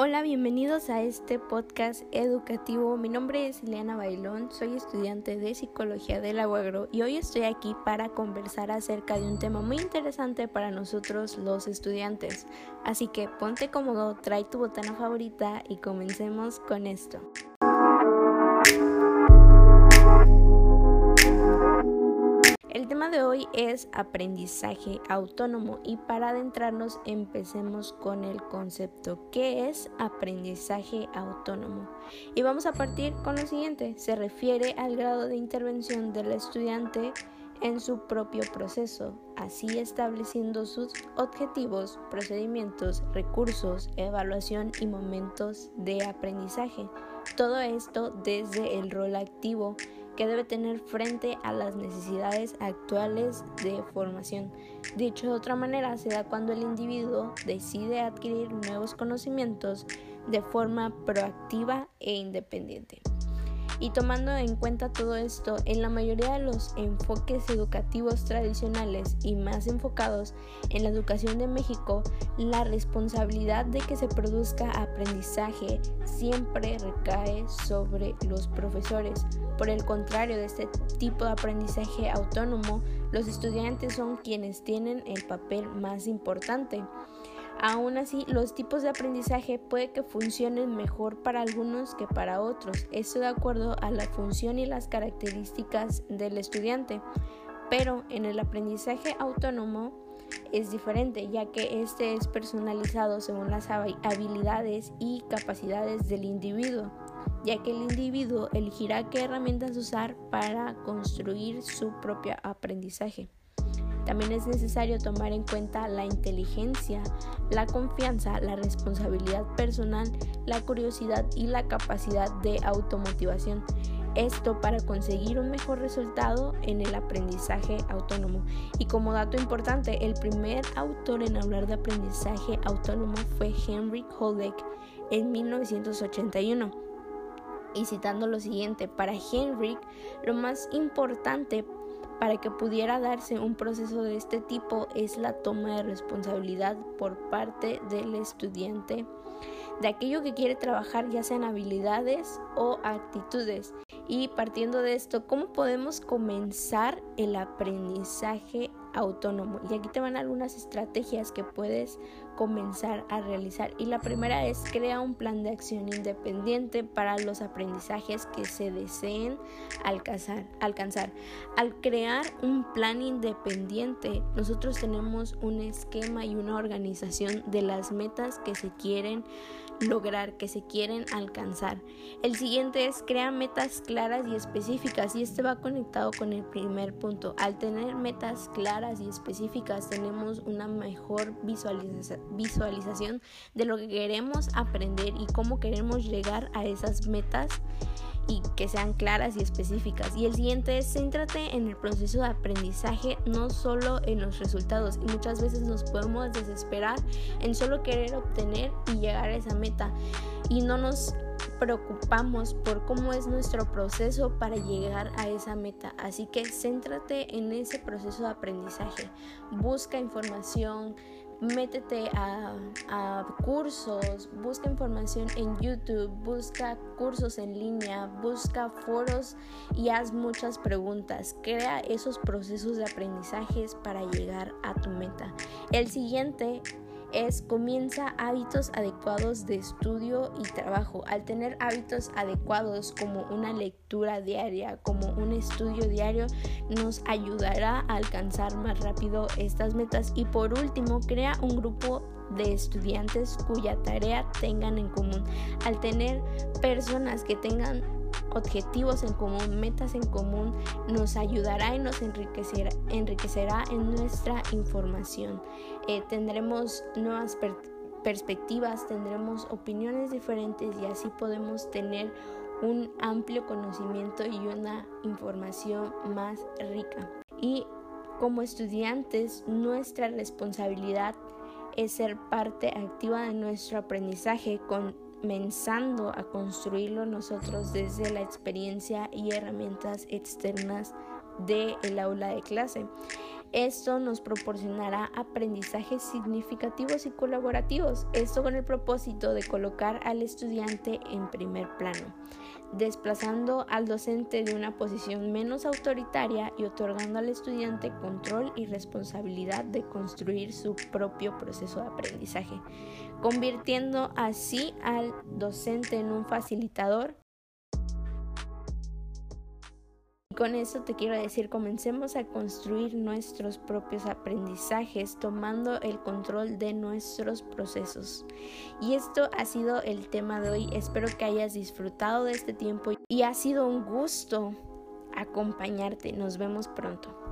Hola, bienvenidos a este podcast educativo. Mi nombre es Eliana Bailón, soy estudiante de Psicología del Aguagro y hoy estoy aquí para conversar acerca de un tema muy interesante para nosotros los estudiantes. Así que ponte cómodo, trae tu botana favorita y comencemos con esto. De hoy es aprendizaje autónomo y para adentrarnos empecemos con el concepto ¿qué es aprendizaje autónomo? Y vamos a partir con lo siguiente, se refiere al grado de intervención del estudiante en su propio proceso, así estableciendo sus objetivos, procedimientos, recursos, evaluación y momentos de aprendizaje. Todo esto desde el rol activo que debe tener frente a las necesidades actuales de formación. Dicho de otra manera, se da cuando el individuo decide adquirir nuevos conocimientos de forma proactiva e independiente. Y tomando en cuenta todo esto, en la mayoría de los enfoques educativos tradicionales y más enfocados en la educación de México, la responsabilidad de que se produzca aprendizaje siempre recae sobre los profesores. Por el contrario de este tipo de aprendizaje autónomo, los estudiantes son quienes tienen el papel más importante. Aún así, los tipos de aprendizaje puede que funcionen mejor para algunos que para otros, esto de acuerdo a la función y las características del estudiante. Pero en el aprendizaje autónomo es diferente, ya que este es personalizado según las habilidades y capacidades del individuo, ya que el individuo elegirá qué herramientas usar para construir su propio aprendizaje. También es necesario tomar en cuenta la inteligencia, la confianza, la responsabilidad personal, la curiosidad y la capacidad de automotivación. Esto para conseguir un mejor resultado en el aprendizaje autónomo. Y como dato importante, el primer autor en hablar de aprendizaje autónomo fue Henry Holdeck en 1981. Y citando lo siguiente, para Henry lo más importante para que pudiera darse un proceso de este tipo es la toma de responsabilidad por parte del estudiante de aquello que quiere trabajar, ya sean habilidades o actitudes. Y partiendo de esto, ¿cómo podemos comenzar el aprendizaje autónomo. Y aquí te van algunas estrategias que puedes comenzar a realizar. Y la primera es crea un plan de acción independiente para los aprendizajes que se deseen alcanzar. alcanzar. Al crear un plan independiente, nosotros tenemos un esquema y una organización de las metas que se quieren lograr, que se quieren alcanzar. El siguiente es crea metas claras y específicas y este va conectado con el primer punto. Al tener metas claras y específicas tenemos una mejor visualización de lo que queremos aprender y cómo queremos llegar a esas metas y que sean claras y específicas. Y el siguiente es céntrate en el proceso de aprendizaje, no solo en los resultados. Y muchas veces nos podemos desesperar en solo querer obtener y llegar a esa meta. Y no nos preocupamos por cómo es nuestro proceso para llegar a esa meta. Así que céntrate en ese proceso de aprendizaje. Busca información, métete a, cursos, busca información en YouTube, busca cursos en línea, busca foros y haz muchas preguntas. Crea esos procesos de aprendizajes para llegar a tu meta. El siguiente es comienza hábitos adecuados de estudio y trabajo. Al tener hábitos adecuados como una lectura diaria, como un estudio diario, nos ayudará a alcanzar más rápido estas metas. Y por último, crea un grupo de estudiantes cuya tarea tengan en común. Al tener personas que tengan objetivos en común, metas en común, nos ayudará y nos enriquecerá, enriquecerá en nuestra información. Eh, tendremos nuevas perspectivas, tendremos opiniones diferentes y así podemos tener un amplio conocimiento y una información más rica. Y como estudiantes, nuestra responsabilidad es ser parte activa de nuestro aprendizaje con comenzando a construirlo nosotros desde la experiencia y herramientas externas del aula de clase. Esto nos proporcionará aprendizajes significativos y colaborativos, esto con el propósito de colocar al estudiante en primer plano, desplazando al docente de una posición menos autoritaria y otorgando al estudiante control y responsabilidad de construir su propio proceso de aprendizaje, convirtiendo así al docente en un facilitador con eso te quiero decir, comencemos a construir nuestros propios aprendizajes tomando el control de nuestros procesos. Y esto ha sido el tema de hoy. Espero que hayas disfrutado de este tiempo y ha sido un gusto acompañarte. Nos vemos pronto.